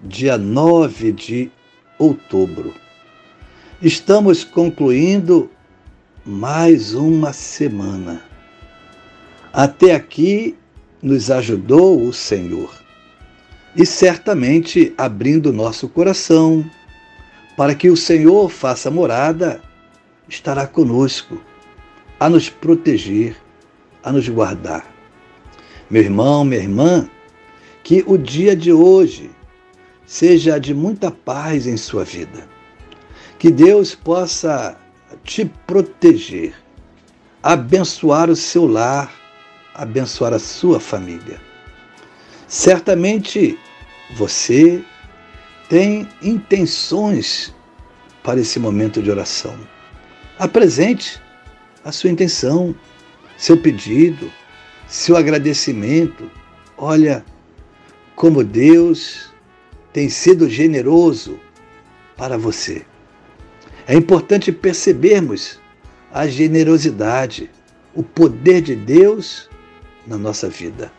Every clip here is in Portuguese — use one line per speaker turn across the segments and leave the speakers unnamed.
dia 9 de outubro. Estamos concluindo mais uma semana. Até aqui nos ajudou o Senhor e certamente abrindo nosso coração para que o Senhor faça morada, estará conosco a nos proteger, a nos guardar. Meu irmão, minha irmã, que o dia de hoje seja de muita paz em sua vida. Que Deus possa te proteger, abençoar o seu lar, abençoar a sua família. Certamente você tem intenções para esse momento de oração. Apresente a sua intenção, seu pedido, seu agradecimento. Olha como Deus tem sido generoso para você. É importante percebermos a generosidade, o poder de Deus na nossa vida.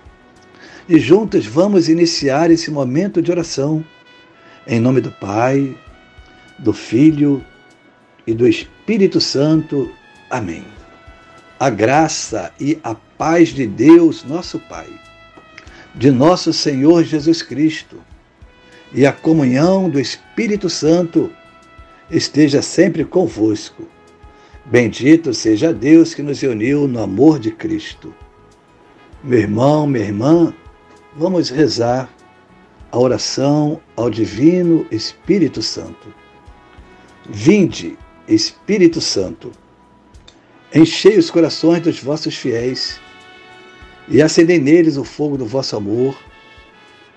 E juntos vamos iniciar esse momento de oração. Em nome do Pai, do Filho e do Espírito Santo. Amém. A graça e a paz de Deus, nosso Pai, de nosso Senhor Jesus Cristo e a comunhão do Espírito Santo esteja sempre convosco. Bendito seja Deus que nos uniu no amor de Cristo. Meu irmão, minha irmã, vamos rezar a oração ao Divino Espírito Santo. Vinde, Espírito Santo, enchei os corações dos vossos fiéis e acendei neles o fogo do vosso amor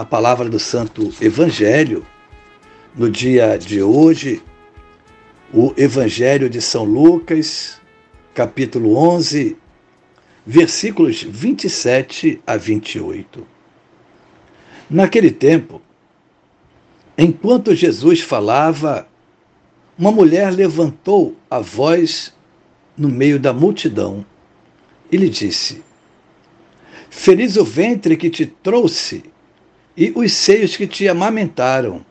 a palavra do Santo Evangelho, no dia de hoje, o Evangelho de São Lucas, capítulo 11, versículos 27 a 28. Naquele tempo, enquanto Jesus falava, uma mulher levantou a voz no meio da multidão e lhe disse: Feliz o ventre que te trouxe e os seios que te amamentaram.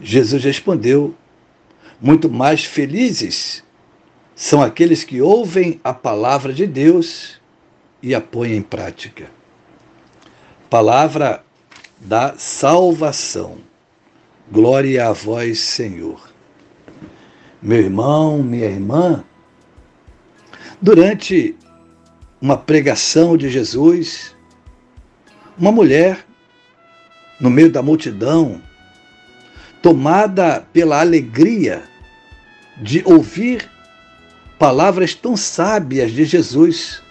Jesus respondeu: Muito mais felizes são aqueles que ouvem a palavra de Deus e a põem em prática. Palavra da salvação. Glória a vós, Senhor. Meu irmão, minha irmã, durante uma pregação de Jesus, uma mulher no meio da multidão, tomada pela alegria de ouvir palavras tão sábias de Jesus.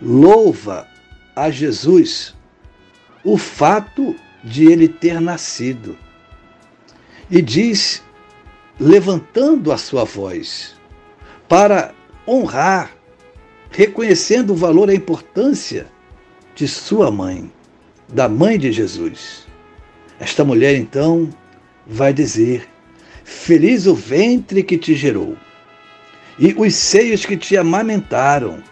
Louva a Jesus o fato de ele ter nascido. E diz, levantando a sua voz, para honrar, reconhecendo o valor e a importância de sua mãe da mãe de Jesus. Esta mulher então vai dizer: Feliz o ventre que te gerou e os seios que te amamentaram.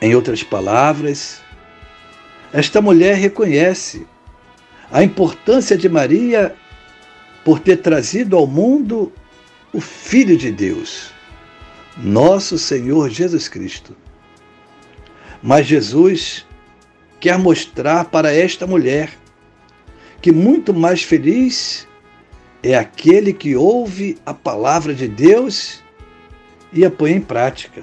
Em outras palavras, esta mulher reconhece a importância de Maria por ter trazido ao mundo o Filho de Deus, nosso Senhor Jesus Cristo. Mas Jesus quer mostrar para esta mulher que muito mais feliz é aquele que ouve a palavra de Deus e a põe em prática.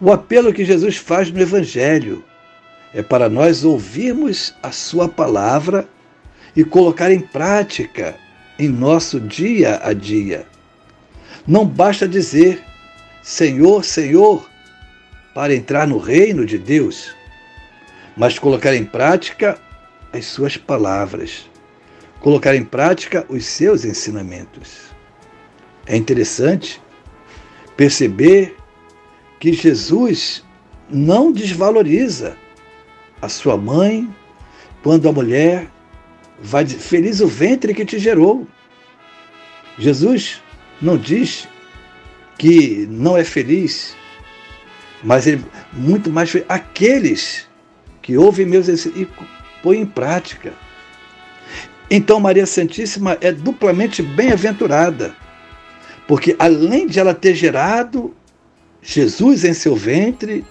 O apelo que Jesus faz no Evangelho é para nós ouvirmos a Sua palavra e colocar em prática em nosso dia a dia. Não basta dizer Senhor, Senhor para entrar no reino de Deus, mas colocar em prática as Suas palavras, colocar em prática os seus ensinamentos. É interessante perceber que Jesus não desvaloriza a sua mãe quando a mulher vai dizer, feliz o ventre que te gerou. Jesus não diz que não é feliz, mas ele muito mais feliz. Aqueles que ouvem meus e põem em prática. Então Maria Santíssima é duplamente bem-aventurada, porque além de ela ter gerado Jesus em seu ventre,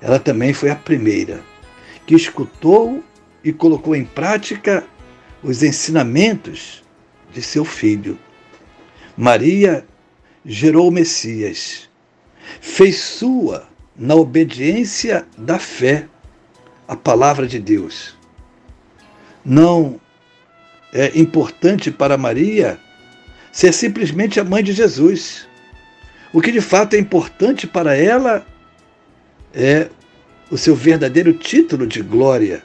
ela também foi a primeira que escutou e colocou em prática os ensinamentos de seu filho. Maria gerou o Messias, fez sua, na obediência da fé, a palavra de Deus. Não é importante para Maria ser simplesmente a mãe de Jesus. O que de fato é importante para ela é o seu verdadeiro título de glória.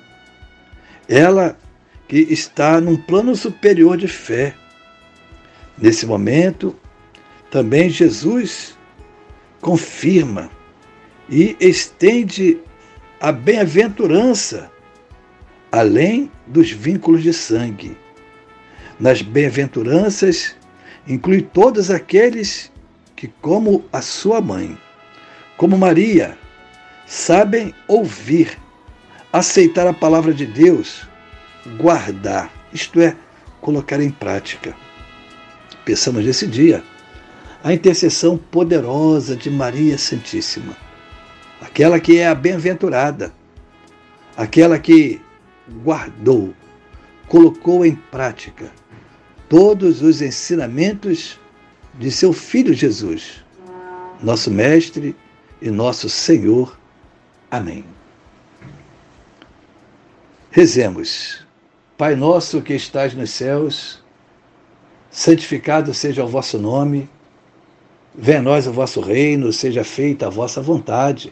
Ela que está num plano superior de fé. Nesse momento, também Jesus confirma e estende a bem-aventurança além dos vínculos de sangue. Nas bem-aventuranças, inclui todos aqueles que, como a sua mãe, como Maria, sabem ouvir, aceitar a palavra de Deus, guardar, isto é, colocar em prática. Pensamos nesse dia a intercessão poderosa de Maria Santíssima, aquela que é a bem-aventurada, aquela que guardou, colocou em prática todos os ensinamentos de seu Filho Jesus, nosso Mestre e nosso Senhor Amém. Rezemos. Pai nosso que estás nos céus, santificado seja o vosso nome, venha a nós o vosso reino, seja feita a vossa vontade,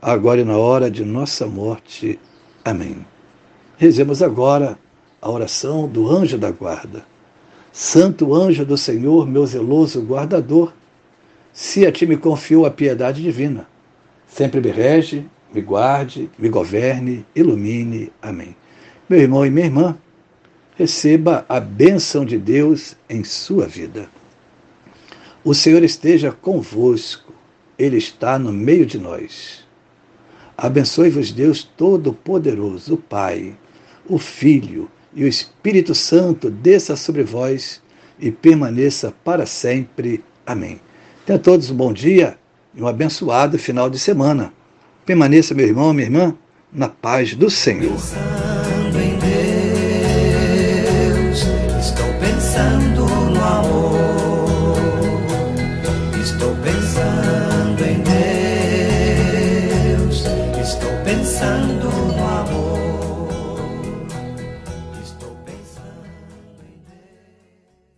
agora e na hora de nossa morte. Amém. Rezemos agora a oração do anjo da guarda. Santo anjo do Senhor, meu zeloso guardador, se a ti me confiou a piedade divina. Sempre me rege, me guarde, me governe, ilumine. Amém. Meu irmão e minha irmã, receba a bênção de Deus em sua vida. O Senhor esteja convosco, Ele está no meio de nós. Abençoe-vos, Deus Todo-Poderoso, o Pai, o Filho e o Espírito Santo, desça sobre vós e permaneça para sempre. Amém. Tenha todos um bom dia e um abençoado final de semana. Permaneça, meu irmão, minha irmã, na paz do Senhor.